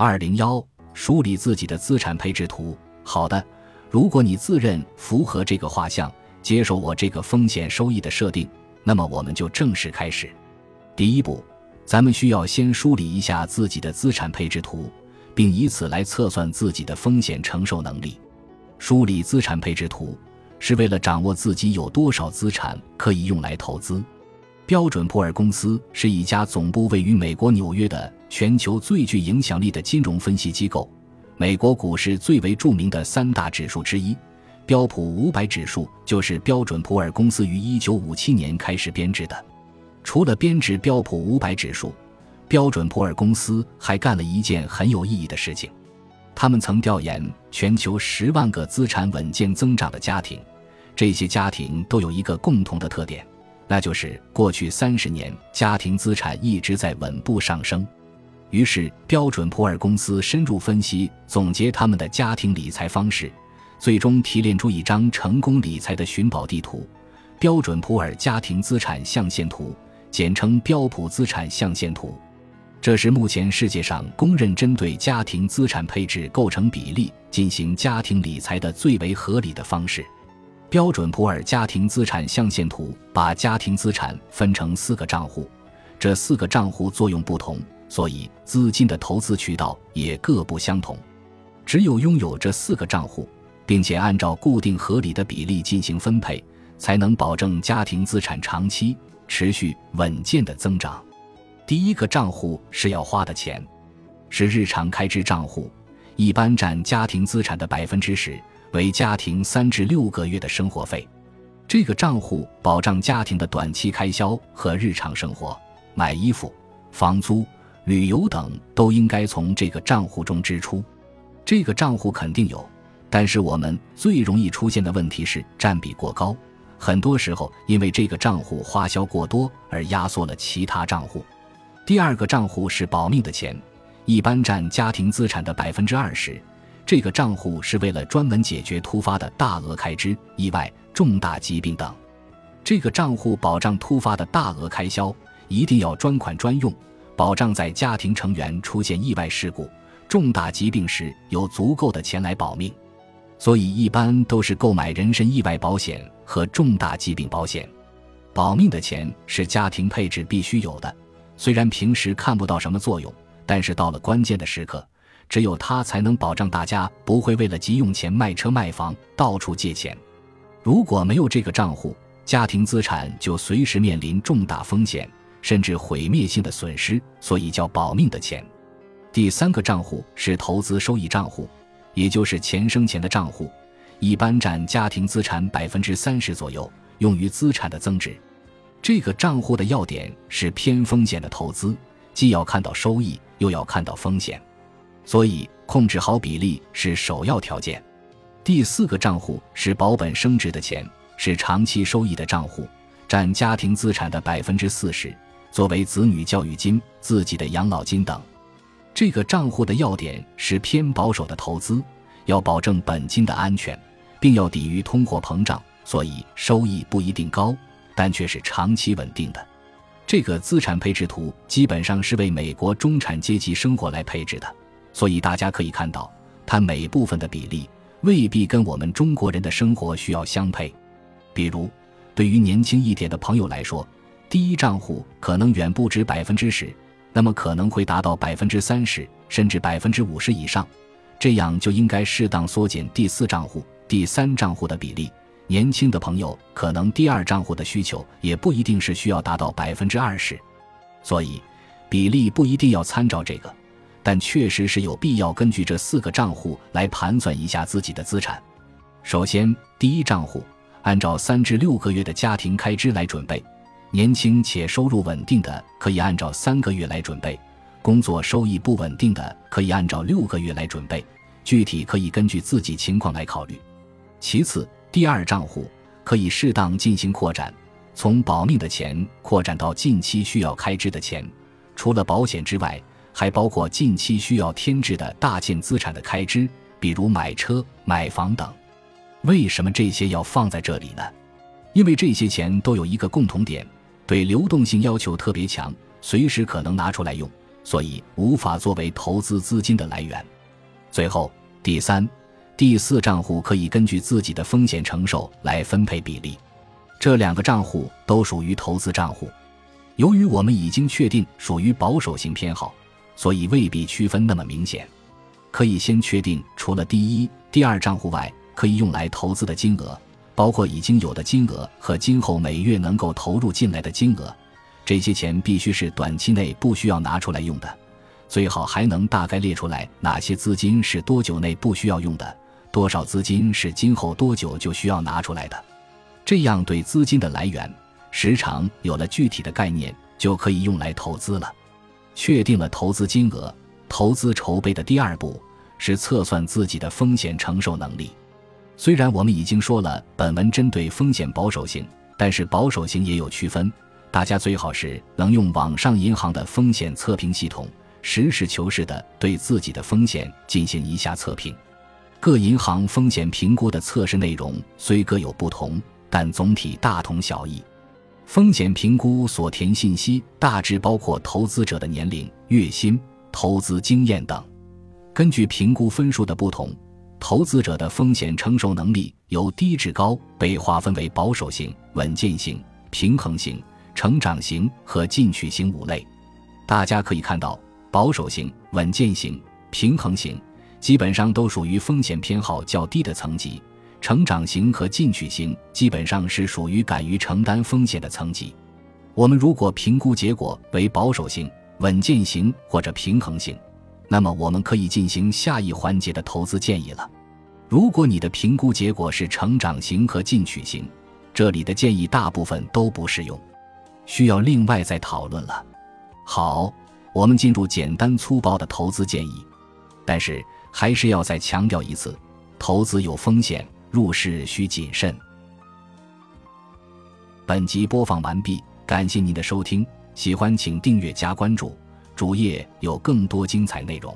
二零幺，梳理自己的资产配置图。好的，如果你自认符合这个画像，接受我这个风险收益的设定，那么我们就正式开始。第一步，咱们需要先梳理一下自己的资产配置图，并以此来测算自己的风险承受能力。梳理资产配置图是为了掌握自己有多少资产可以用来投资。标准普尔公司是一家总部位于美国纽约的全球最具影响力的金融分析机构，美国股市最为著名的三大指数之一——标普五百指数，就是标准普尔公司于一九五七年开始编制的。除了编制标普五百指数，标准普尔公司还干了一件很有意义的事情：他们曾调研全球十万个资产稳健增长的家庭，这些家庭都有一个共同的特点。那就是过去三十年，家庭资产一直在稳步上升。于是，标准普尔公司深入分析、总结他们的家庭理财方式，最终提炼出一张成功理财的寻宝地图——标准普尔家庭资产象限图，简称标普资产象限图。这是目前世界上公认针对家庭资产配置构成比例进行家庭理财的最为合理的方式。标准普尔家庭资产象限图把家庭资产分成四个账户，这四个账户作用不同，所以资金的投资渠道也各不相同。只有拥有这四个账户，并且按照固定合理的比例进行分配，才能保证家庭资产长期持续稳健的增长。第一个账户是要花的钱，是日常开支账户，一般占家庭资产的百分之十。为家庭三至六个月的生活费，这个账户保障家庭的短期开销和日常生活，买衣服、房租、旅游等都应该从这个账户中支出。这个账户肯定有，但是我们最容易出现的问题是占比过高，很多时候因为这个账户花销过多而压缩了其他账户。第二个账户是保命的钱，一般占家庭资产的百分之二十。这个账户是为了专门解决突发的大额开支、意外、重大疾病等。这个账户保障突发的大额开销，一定要专款专用，保障在家庭成员出现意外事故、重大疾病时有足够的钱来保命。所以一般都是购买人身意外保险和重大疾病保险。保命的钱是家庭配置必须有的，虽然平时看不到什么作用，但是到了关键的时刻。只有它才能保障大家不会为了急用钱卖车卖房，到处借钱。如果没有这个账户，家庭资产就随时面临重大风险，甚至毁灭性的损失，所以叫保命的钱。第三个账户是投资收益账户，也就是钱生钱的账户，一般占家庭资产百分之三十左右，用于资产的增值。这个账户的要点是偏风险的投资，既要看到收益，又要看到风险。所以，控制好比例是首要条件。第四个账户是保本升值的钱，是长期收益的账户，占家庭资产的百分之四十，作为子女教育金、自己的养老金等。这个账户的要点是偏保守的投资，要保证本金的安全，并要抵御通货膨胀，所以收益不一定高，但却是长期稳定的。这个资产配置图基本上是为美国中产阶级生活来配置的。所以大家可以看到，它每部分的比例未必跟我们中国人的生活需要相配。比如，对于年轻一点的朋友来说，第一账户可能远不止百分之十，那么可能会达到百分之三十，甚至百分之五十以上。这样就应该适当缩减第四账户、第三账户的比例。年轻的朋友可能第二账户的需求也不一定是需要达到百分之二十，所以比例不一定要参照这个。但确实是有必要根据这四个账户来盘算一下自己的资产。首先，第一账户按照三至六个月的家庭开支来准备，年轻且收入稳定的可以按照三个月来准备，工作收益不稳定的可以按照六个月来准备。具体可以根据自己情况来考虑。其次，第二账户可以适当进行扩展，从保命的钱扩展到近期需要开支的钱，除了保险之外。还包括近期需要添置的大件资产的开支，比如买车、买房等。为什么这些要放在这里呢？因为这些钱都有一个共同点，对流动性要求特别强，随时可能拿出来用，所以无法作为投资资金的来源。最后，第三、第四账户可以根据自己的风险承受来分配比例。这两个账户都属于投资账户。由于我们已经确定属于保守型偏好，所以未必区分那么明显。可以先确定，除了第一、第二账户外可以用来投资的金额，包括已经有的金额和今后每月能够投入进来的金额。这些钱必须是短期内不需要拿出来用的，最好还能大概列出来哪些资金是多久内不需要用的，多少资金是今后多久就需要拿出来的。这样对资金的来源、时长有了具体的概念，就可以用来投资了。确定了投资金额。投资筹备的第二步是测算自己的风险承受能力。虽然我们已经说了本文针对风险保守性，但是保守型也有区分。大家最好是能用网上银行的风险测评系统，实事求是的对自己的风险进行一下测评。各银行风险评估的测试内容虽各有不同，但总体大同小异。风险评估所填信息大致包括投资者的年龄、月薪。投资经验等，根据评估分数的不同，投资者的风险承受能力由低至高被划分为保守型、稳健型、平衡型、成长型和进取型五类。大家可以看到，保守型、稳健型、平衡型基本上都属于风险偏好较低的层级；成长型和进取型基本上是属于敢于承担风险的层级。我们如果评估结果为保守型，稳健型或者平衡型，那么我们可以进行下一环节的投资建议了。如果你的评估结果是成长型和进取型，这里的建议大部分都不适用，需要另外再讨论了。好，我们进入简单粗暴的投资建议，但是还是要再强调一次：投资有风险，入市需谨慎。本集播放完毕，感谢您的收听。喜欢请订阅加关注，主页有更多精彩内容。